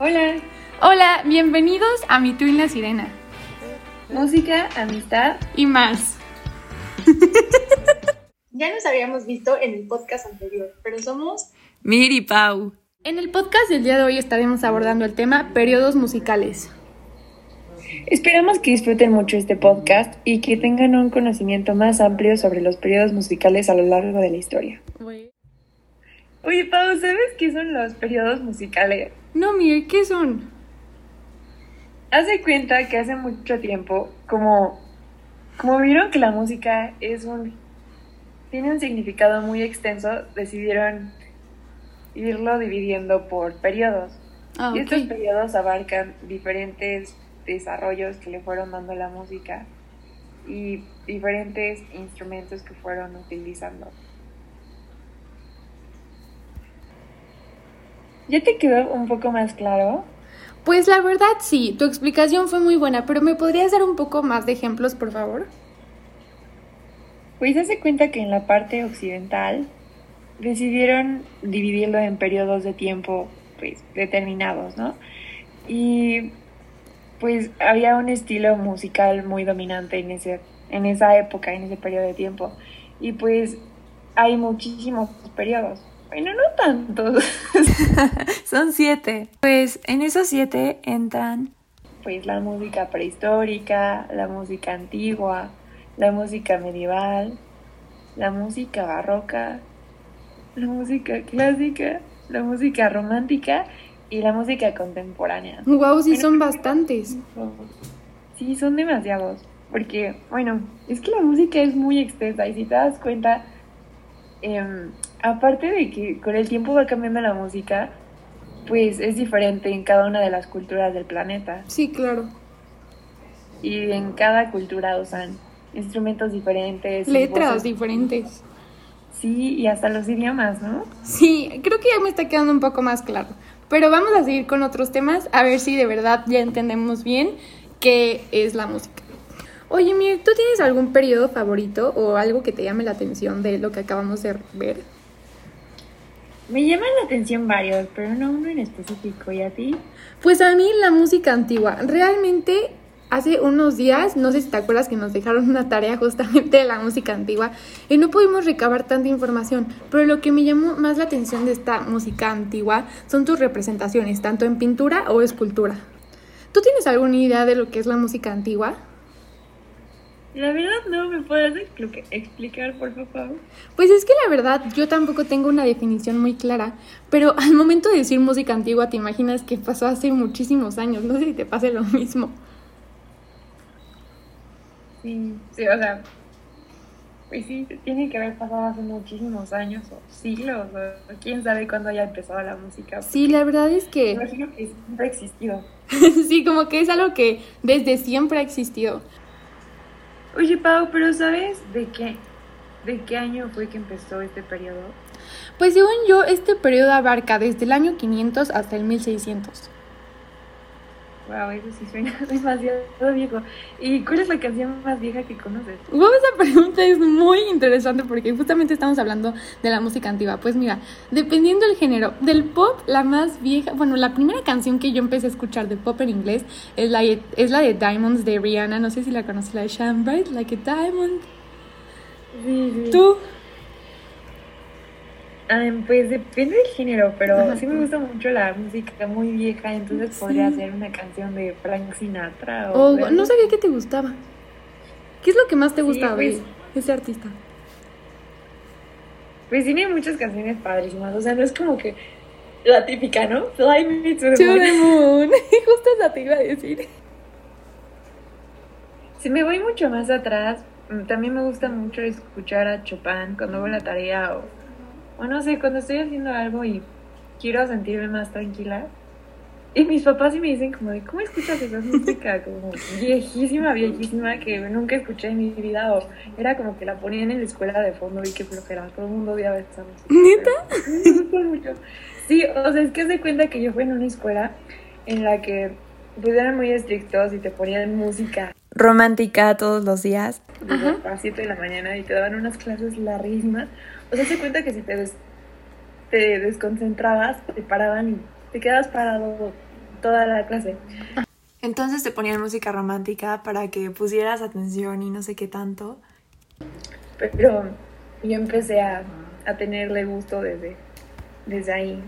Hola. Hola, bienvenidos a Mi Tú y la Sirena. Música, amistad y más. ya nos habíamos visto en el podcast anterior, pero somos Miri Pau. En el podcast del día de hoy estaremos abordando el tema periodos musicales. Esperamos que disfruten mucho este podcast y que tengan un conocimiento más amplio sobre los periodos musicales a lo largo de la historia. Oye, Pau, ¿sabes qué son los periodos musicales? No, Mir, ¿qué son? Haz de cuenta que hace mucho tiempo, como, como vieron que la música es un tiene un significado muy extenso, decidieron irlo dividiendo por periodos. Ah, y estos periodos abarcan diferentes desarrollos que le fueron dando la música y diferentes instrumentos que fueron utilizando. ¿Ya te quedó un poco más claro? Pues la verdad sí, tu explicación fue muy buena, pero ¿me podrías dar un poco más de ejemplos, por favor? Pues hace cuenta que en la parte occidental decidieron dividirlo en periodos de tiempo pues determinados, ¿no? Y pues había un estilo musical muy dominante en ese en esa época, en ese periodo de tiempo. Y pues hay muchísimos periodos. Bueno, no tantos. Son siete. Pues en esos siete entran... Pues la música prehistórica, la música antigua, la música medieval, la música barroca, la música clásica, la música romántica y la música contemporánea. Wow, sí son bastantes. Sí, son demasiados. Porque, bueno, es que la música es muy extensa y si te das cuenta, eh, aparte de que con el tiempo va cambiando la música, pues es diferente en cada una de las culturas del planeta. Sí, claro. Y en cada cultura usan instrumentos diferentes. Letras diferentes. Sí, y hasta los idiomas, ¿no? Sí, creo que ya me está quedando un poco más claro. Pero vamos a seguir con otros temas, a ver si de verdad ya entendemos bien qué es la música. Oye, Mir, ¿tú tienes algún periodo favorito o algo que te llame la atención de lo que acabamos de ver? Me llaman la atención varios, pero no uno en específico. ¿Y a ti? Pues a mí la música antigua. Realmente hace unos días, no sé si te acuerdas que nos dejaron una tarea justamente de la música antigua y no pudimos recabar tanta información, pero lo que me llamó más la atención de esta música antigua son tus representaciones, tanto en pintura o escultura. ¿Tú tienes alguna idea de lo que es la música antigua? La verdad no, ¿me puedes explicar, por favor? Pues es que la verdad yo tampoco tengo una definición muy clara, pero al momento de decir música antigua te imaginas que pasó hace muchísimos años, no sé si te pase lo mismo. Sí, sí, o sea, pues sí, tiene que haber pasado hace muchísimos años o siglos, o quién sabe cuándo haya empezado la música. Sí, la verdad es que... Imagino que siempre ha existido. sí, como que es algo que desde siempre ha existido. Oye, Pau, pero ¿sabes de qué, de qué año fue que empezó este periodo? Pues según yo, este periodo abarca desde el año 500 hasta el 1600. Wow, eso sí suena demasiado viejo. ¿Y cuál es la canción más vieja que conoces? Wow, esa pregunta es muy interesante porque justamente estamos hablando de la música antigua. Pues mira, dependiendo del género, del pop, la más vieja, bueno, la primera canción que yo empecé a escuchar de pop en inglés es la, es la de Diamonds de Rihanna. No sé si la conoces, la de Shine Bright Like a Diamond. Sí, sí. ¿Tú? Pues depende del género, pero sí me gusta mucho la música muy vieja, entonces podría ser una canción de Frank Sinatra o... no sabía qué te gustaba. ¿Qué es lo que más te gusta pues de ese artista? Pues tiene muchas canciones padrísimas, o sea, no es como que la típica, ¿no? Fly me to the moon. Justo esa te iba a decir. Si me voy mucho más atrás, mm, también me gusta mucho escuchar a Chopin cuando hago la tarea o o no sé, cuando estoy haciendo algo y quiero sentirme más tranquila. Y mis papás sí me dicen como de, ¿cómo escuchas esa música? Como viejísima, viejísima, que nunca escuché en mi vida. O era como que la ponían en la escuela de fondo y que flojera. Todo el mundo odiaba esa música. ¿Neta? Me gusta mucho. Sí, o sea, es que se cuenta que yo fui en una escuela en la que pues eran muy estrictos y te ponían música romántica todos los días. a las 7 de la mañana y te daban unas clases larguísimas. O sea, se cuenta que si te, te desconcentrabas, te paraban y te quedabas parado toda la clase. Entonces te ponían música romántica para que pusieras atención y no sé qué tanto. Pero yo empecé a, a tenerle gusto desde, desde ahí.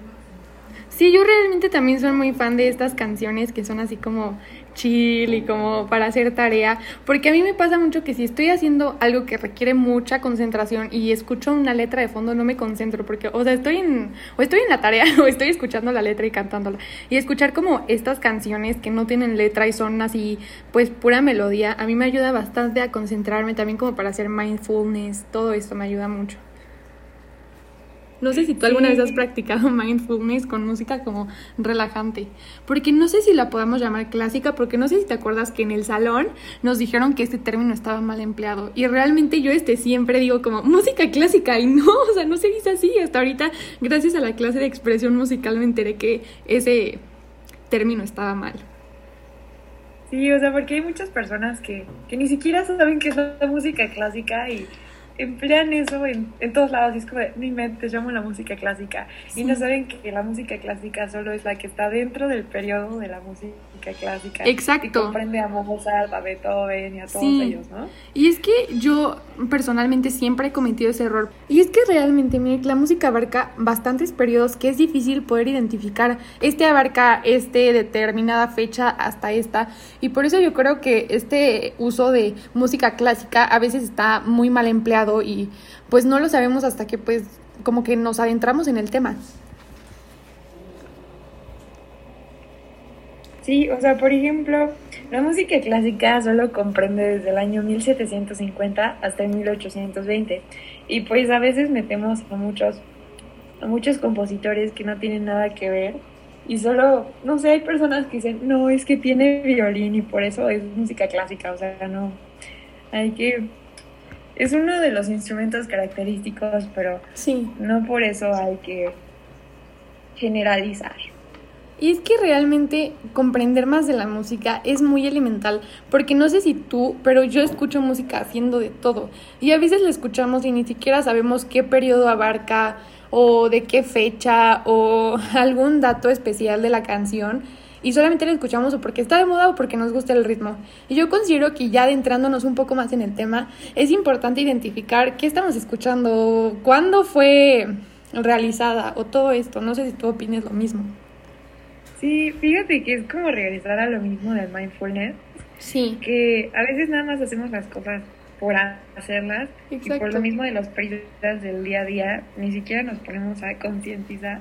Sí, yo realmente también soy muy fan de estas canciones que son así como chill y como para hacer tarea, porque a mí me pasa mucho que si estoy haciendo algo que requiere mucha concentración y escucho una letra de fondo no me concentro porque o sea, estoy en o estoy en la tarea o estoy escuchando la letra y cantándola. Y escuchar como estas canciones que no tienen letra y son así pues pura melodía, a mí me ayuda bastante a concentrarme también como para hacer mindfulness, todo esto me ayuda mucho. No sé si tú alguna vez has practicado mindfulness con música como relajante, porque no sé si la podamos llamar clásica, porque no sé si te acuerdas que en el salón nos dijeron que este término estaba mal empleado y realmente yo este siempre digo como música clásica y no, o sea, no se dice así. Hasta ahorita, gracias a la clase de expresión musical, me enteré que ese término estaba mal. Sí, o sea, porque hay muchas personas que, que ni siquiera saben qué es la música clásica y emplean eso en, en todos lados y es como de, mi mente llamo la música clásica y no saben que la música clásica solo es la que está dentro del periodo de la música clásica. Exacto. Y comprende a Mozart, a Beethoven y a todos ellos, ¿no? Y es que yo personalmente siempre he cometido ese error. Y es que realmente mire, la música abarca bastantes periodos que es difícil poder identificar. Este abarca este determinada fecha hasta esta. Y por eso yo creo que este uso de música clásica a veces está muy mal empleado y pues no lo sabemos hasta que pues como que nos adentramos en el tema. Sí, o sea, por ejemplo, la música clásica solo comprende desde el año 1750 hasta el 1820 y pues a veces metemos a muchos a muchos compositores que no tienen nada que ver y solo, no sé, hay personas que dicen, no, es que tiene violín y por eso es música clásica, o sea, no, hay que es uno de los instrumentos característicos, pero sí. no por eso hay que generalizar. Y es que realmente comprender más de la música es muy elemental, porque no sé si tú, pero yo escucho música haciendo de todo. Y a veces la escuchamos y ni siquiera sabemos qué periodo abarca o de qué fecha o algún dato especial de la canción y solamente la escuchamos o porque está de moda o porque nos gusta el ritmo. Y yo considero que ya adentrándonos un poco más en el tema, es importante identificar qué estamos escuchando, cuándo fue realizada o todo esto. No sé si tú opines lo mismo. Sí, fíjate que es como regresar a lo mismo del mindfulness. Sí. Que a veces nada más hacemos las cosas por hacerlas y por lo mismo de los periodos del día a día, ni siquiera nos ponemos a concientizar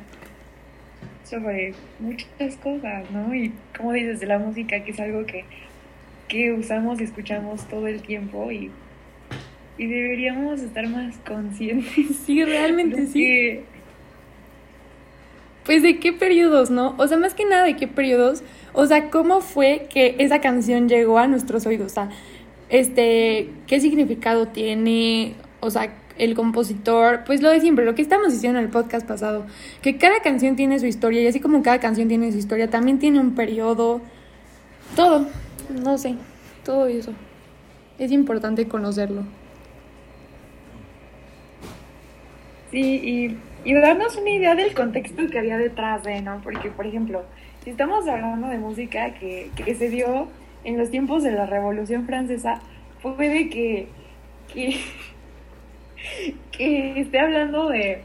sobre muchas cosas, ¿no? Y como dices, de la música, que es algo que, que usamos y escuchamos todo el tiempo y, y deberíamos estar más conscientes. Sí, realmente sí. Pues de qué periodos, ¿no? O sea, más que nada de qué periodos, o sea, cómo fue que esa canción llegó a nuestros oídos, o sea, este, qué significado tiene, o sea, el compositor, pues lo de siempre, lo que estamos diciendo en el podcast pasado, que cada canción tiene su historia y así como cada canción tiene su historia, también tiene un periodo, todo, no sé, todo eso. Es importante conocerlo. Sí, y, y darnos una idea del contexto que había detrás de, ¿no? Porque, por ejemplo, si estamos hablando de música que, que se dio en los tiempos de la Revolución Francesa, puede que, que que esté hablando de,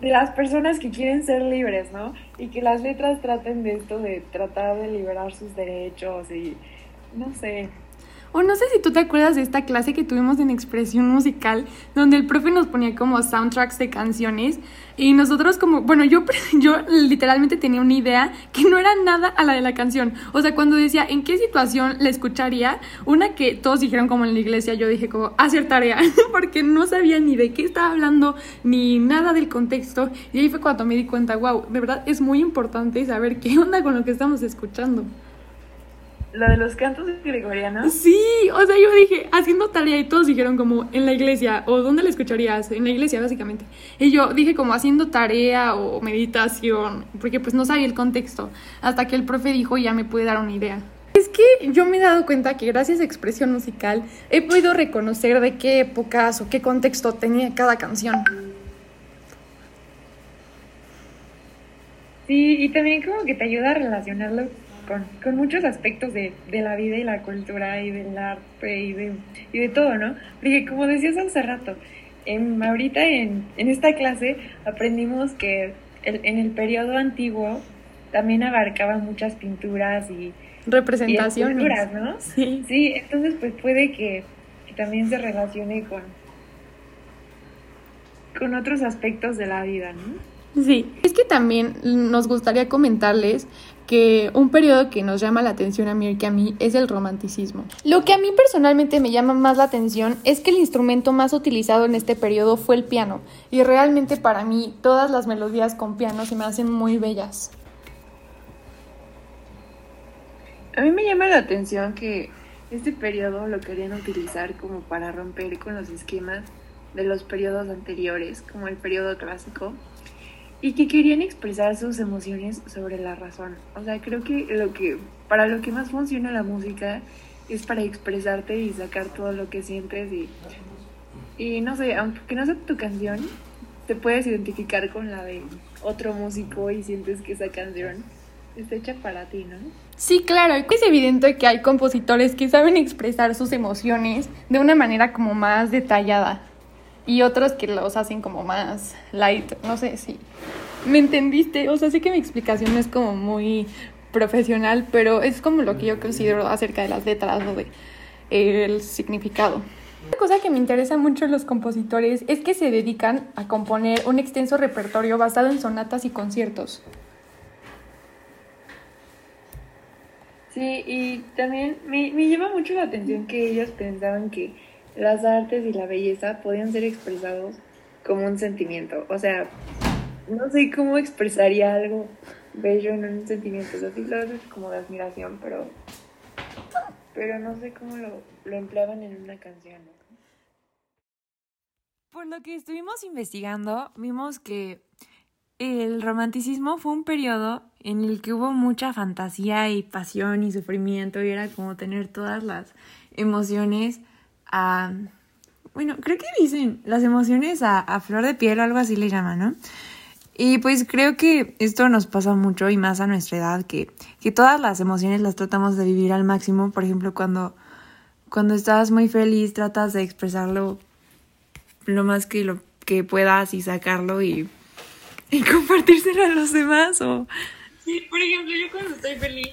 de las personas que quieren ser libres, ¿no? Y que las letras traten de esto, de tratar de liberar sus derechos y no sé, o no sé si tú te acuerdas de esta clase que tuvimos en expresión musical, donde el profe nos ponía como soundtracks de canciones y nosotros como, bueno, yo, yo literalmente tenía una idea que no era nada a la de la canción. O sea, cuando decía en qué situación la escucharía, una que todos dijeron como en la iglesia, yo dije como hacer tarea, porque no sabía ni de qué estaba hablando, ni nada del contexto. Y ahí fue cuando me di cuenta, wow, de verdad es muy importante saber qué onda con lo que estamos escuchando. ¿La de los cantos gregorianos? Sí, o sea, yo dije, haciendo tarea y todos dijeron como en la iglesia, o ¿dónde la escucharías? En la iglesia, básicamente. Y yo dije como haciendo tarea o meditación, porque pues no sabía el contexto, hasta que el profe dijo ya me pude dar una idea. Es que yo me he dado cuenta que gracias a expresión musical he podido reconocer de qué épocas o qué contexto tenía cada canción. Sí, y también como que te ayuda a relacionarlo con, con muchos aspectos de, de, la vida y la cultura y del arte y de, y de todo, ¿no? Porque como decías hace rato, en, ahorita en, en esta clase aprendimos que el, en el periodo antiguo también abarcaba muchas pinturas y representaciones, ¿no? Sí. Sí, entonces pues puede que, que también se relacione con con otros aspectos de la vida, ¿no? Sí, es que también nos gustaría comentarles que un periodo que nos llama la atención a mí y que a mí es el romanticismo. Lo que a mí personalmente me llama más la atención es que el instrumento más utilizado en este periodo fue el piano y realmente para mí todas las melodías con piano se me hacen muy bellas. A mí me llama la atención que este periodo lo querían utilizar como para romper con los esquemas de los periodos anteriores, como el periodo clásico, y que querían expresar sus emociones sobre la razón. O sea, creo que lo que para lo que más funciona la música es para expresarte y sacar todo lo que sientes y y no sé, aunque no sea tu canción, te puedes identificar con la de otro músico y sientes que esa canción está hecha para ti, ¿no? Sí, claro, es evidente que hay compositores que saben expresar sus emociones de una manera como más detallada y otros que los hacen como más light, no sé si me entendiste, o sea, sé que mi explicación no es como muy profesional, pero es como lo que yo considero acerca de las letras o de el significado. Una cosa que me interesa mucho en los compositores es que se dedican a componer un extenso repertorio basado en sonatas y conciertos. Sí, y también me, me llama mucho la atención que ellos pensaban que las artes y la belleza podían ser expresados como un sentimiento. O sea, no sé cómo expresaría algo bello en un sentimiento. O sea, sí lo es como de admiración, pero, pero no sé cómo lo, lo empleaban en una canción. Por lo que estuvimos investigando, vimos que el romanticismo fue un periodo en el que hubo mucha fantasía y pasión y sufrimiento y era como tener todas las emociones a... Bueno, creo que dicen las emociones a, a flor de piel o algo así le llaman, ¿no? Y pues creo que esto nos pasa mucho y más a nuestra edad, que, que todas las emociones las tratamos de vivir al máximo. Por ejemplo, cuando, cuando estás muy feliz, tratas de expresarlo lo más que lo que puedas y sacarlo y y compartírselo a los demás o... Sí, por ejemplo, yo cuando estoy feliz,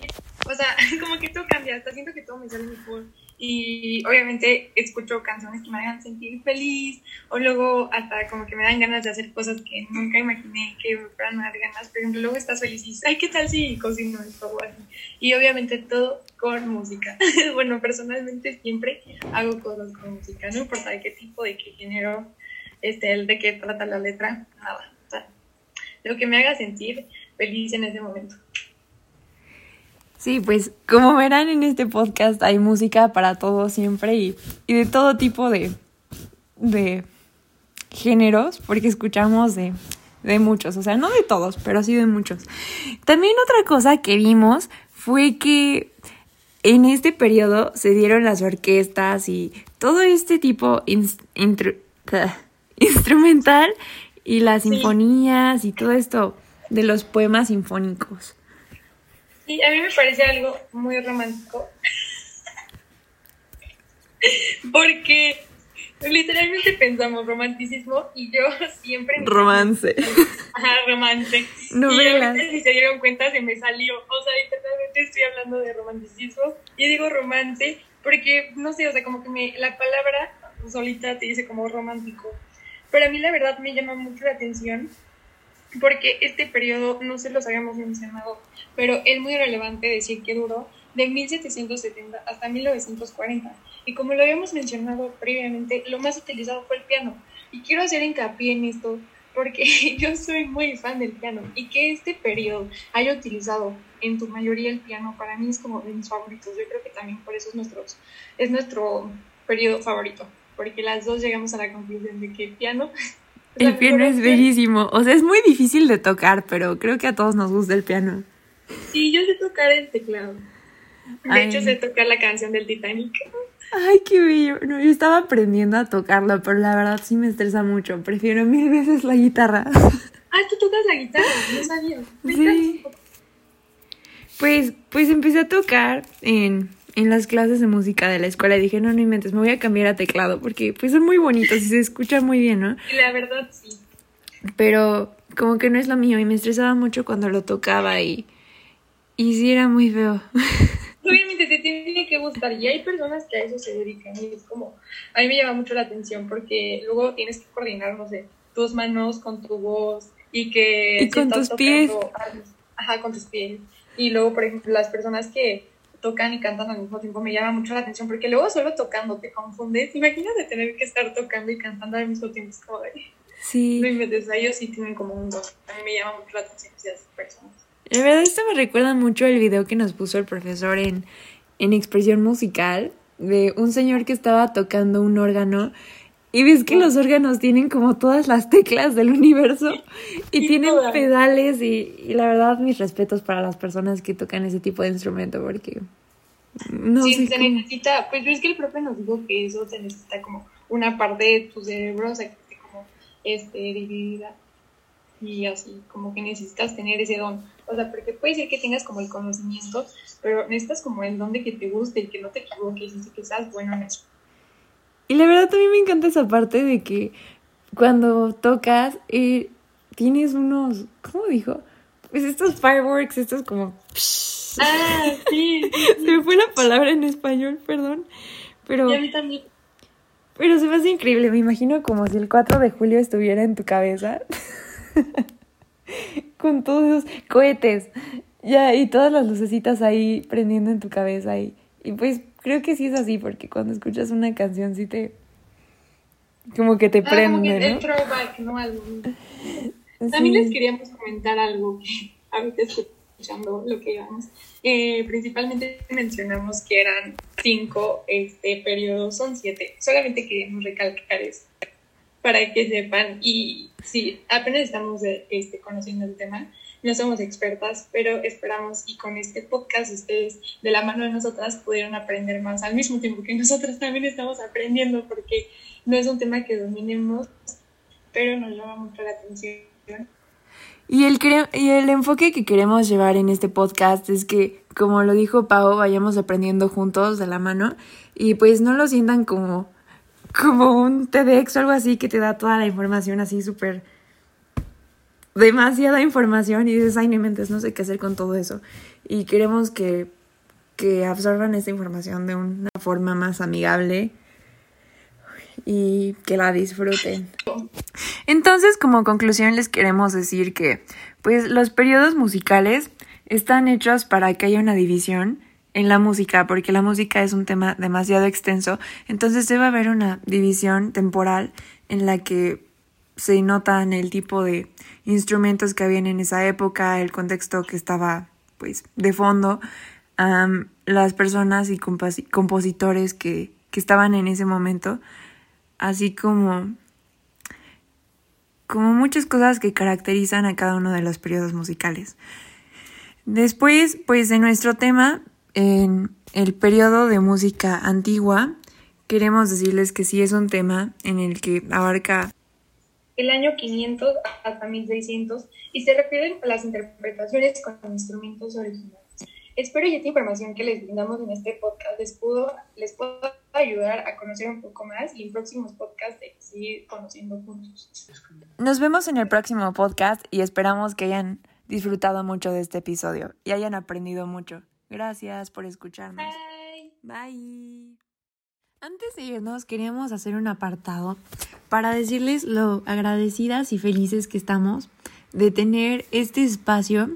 o sea, como que todo cambia, hasta siento que todo me sale mejor. Y obviamente escucho canciones que me hagan sentir feliz, o luego hasta como que me dan ganas de hacer cosas que nunca imaginé que me fueran a dar ganas. Por ejemplo, luego estás feliz y dices, ay, ¿qué tal si cocino esto o así? Y obviamente todo con música. bueno, personalmente siempre hago cosas con música, no importa de qué tipo, de qué género, este, el de qué trata la letra, nada lo que me haga sentir feliz en ese momento. Sí, pues como verán en este podcast hay música para todo siempre y, y de todo tipo de, de géneros, porque escuchamos de, de muchos, o sea, no de todos, pero sí de muchos. También otra cosa que vimos fue que en este periodo se dieron las orquestas y todo este tipo instrumental y las sinfonías y todo esto de los poemas sinfónicos. Sí, a mí me parece algo muy romántico. Porque literalmente pensamos romanticismo y yo siempre... Romance. Ajá, romance. No y si se dieron cuenta se me salió. O sea, literalmente estoy hablando de romanticismo y digo romance porque, no sé, o sea, como que me, la palabra solita te dice como romántico. Pero a mí la verdad me llama mucho la atención porque este periodo, no se los habíamos mencionado, pero es muy relevante decir que duró de 1770 hasta 1940. Y como lo habíamos mencionado previamente, lo más utilizado fue el piano. Y quiero hacer hincapié en esto porque yo soy muy fan del piano y que este periodo haya utilizado en tu mayoría el piano para mí es como de mis favoritos. Yo creo que también por eso es, nuestros, es nuestro periodo favorito porque las dos llegamos a la conclusión de que el piano... El piano es bellísimo, o sea, es muy difícil de tocar, pero creo que a todos nos gusta el piano. Sí, yo sé tocar el teclado. De hecho, sé tocar la canción del Titanic. Ay, qué bello. No, yo estaba aprendiendo a tocarlo, pero la verdad sí me estresa mucho. Prefiero mil veces la guitarra. Ah, ¿tú tocas la guitarra? No sabía. Sí. pues, pues empecé a tocar en, en las clases de música de la escuela y dije, no, no inventes, me voy a cambiar a teclado porque pues son muy bonitos y se escuchan muy bien, ¿no? Y la verdad sí. Pero como que no es lo mío y me estresaba mucho cuando lo tocaba y, y sí era muy feo. Obviamente te tiene que gustar y hay personas que a eso se dedican y es como, a mí me llama mucho la atención porque luego tienes que coordinar, no sé, tus manos con tu voz y que... Y con tus pies. Ajá, con tus pies. Y luego, por ejemplo, las personas que tocan y cantan al mismo tiempo me llama mucho la atención porque luego solo tocando te confundes. Imagínate tener que estar tocando y cantando al mismo tiempo. Es como de... Sí. No inventes, ellos sí tienen como un don. A mí me llama mucho la atención esas personas. La verdad, esto me recuerda mucho el video que nos puso el profesor en, en expresión musical de un señor que estaba tocando un órgano y ves que los órganos tienen como todas las teclas del universo y tienen todas. pedales y, y la verdad mis respetos para las personas que tocan ese tipo de instrumento porque no sí, sé se cómo- necesita, pues es que el profe nos dijo que eso se necesita como una parte de tu cerebro, o sea, que esté como este, dividida y así, como que necesitas tener ese don. O sea, porque puede ser que tengas como el conocimiento, pero necesitas como el don de que te guste y que no te equivoques y que seas bueno en eso. Y la verdad también me encanta esa parte de que cuando tocas eh, tienes unos, ¿cómo dijo? Pues estos fireworks, estos como... Ah, sí, Se me fue la palabra en español, perdón. Pero, y a mí también. pero se me hace increíble. Me imagino como si el 4 de julio estuviera en tu cabeza. Con todos esos cohetes. Ya, y todas las lucecitas ahí prendiendo en tu cabeza. Y, y pues creo que sí es así, porque cuando escuchas una canción sí te... Como que te Ah, que prende, el ¿no? throwback, ¿no? También Sí. les queríamos comentar algo que ahorita escuchando lo que íbamos. Eh, principalmente mencionamos que eran cinco este, periodos, son siete. Solamente queríamos recalcar eso para que sepan. Y sí, apenas estamos eh, este, conociendo el tema, no somos expertas, pero esperamos y con este podcast ustedes de la mano de nosotras pudieron aprender más al mismo tiempo que nosotras también estamos aprendiendo porque no es un tema que dominemos, pero nos llama mucho la atención. Y el, y el enfoque que queremos llevar en este podcast es que, como lo dijo Pau, vayamos aprendiendo juntos de la mano y pues no lo sientan como, como un TEDx o algo así que te da toda la información así súper... demasiada información y dices, ay, no inventes, no sé qué hacer con todo eso. Y queremos que, que absorban esta información de una forma más amigable y que la disfruten. Entonces, como conclusión, les queremos decir que, pues, los periodos musicales están hechos para que haya una división en la música, porque la música es un tema demasiado extenso. Entonces, debe haber una división temporal en la que se notan el tipo de instrumentos que habían en esa época, el contexto que estaba, pues, de fondo, las personas y composi- compositores que, que estaban en ese momento, así como como muchas cosas que caracterizan a cada uno de los periodos musicales. Después, pues en nuestro tema, en el periodo de música antigua, queremos decirles que sí es un tema en el que abarca El año 500 hasta 1600 y se refieren a las interpretaciones con instrumentos originales. Espero que esta información que les brindamos en este podcast les pudo, les pueda ayudar a conocer un poco más y en próximos podcasts de seguir conociendo juntos. Nos vemos en el próximo podcast y esperamos que hayan disfrutado mucho de este episodio y hayan aprendido mucho. Gracias por escucharnos. Bye. Bye. Antes de irnos, queríamos hacer un apartado para decirles lo agradecidas y felices que estamos de tener este espacio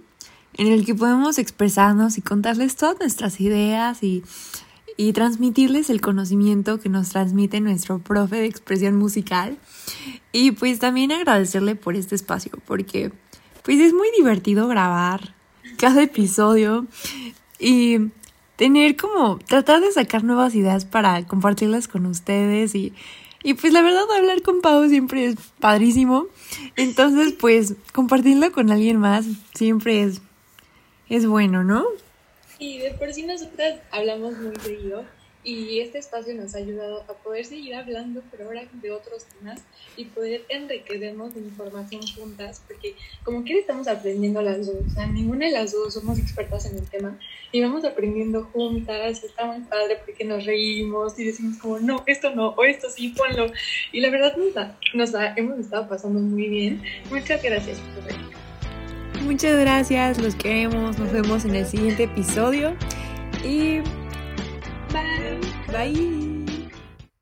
en el que podemos expresarnos y contarles todas nuestras ideas y, y transmitirles el conocimiento que nos transmite nuestro profe de expresión musical. Y pues también agradecerle por este espacio, porque pues es muy divertido grabar cada episodio y tener como tratar de sacar nuevas ideas para compartirlas con ustedes y, y pues la verdad hablar con Pau siempre es padrísimo. Entonces pues compartirlo con alguien más siempre es, es bueno, ¿no? Y de por sí nosotras hablamos muy seguido y este espacio nos ha ayudado a poder seguir hablando, pero ahora de otros temas y poder enriquecernos de información juntas, porque como que estamos aprendiendo las dos, o sea, ninguna de las dos somos expertas en el tema y vamos aprendiendo juntas, está muy padre porque nos reímos y decimos como, no, esto no, o esto sí, ponlo. Y la verdad nos, nos hemos estado pasando muy bien. Muchas gracias por venir. Muchas gracias, los queremos, nos vemos en el siguiente episodio y Bye. bye.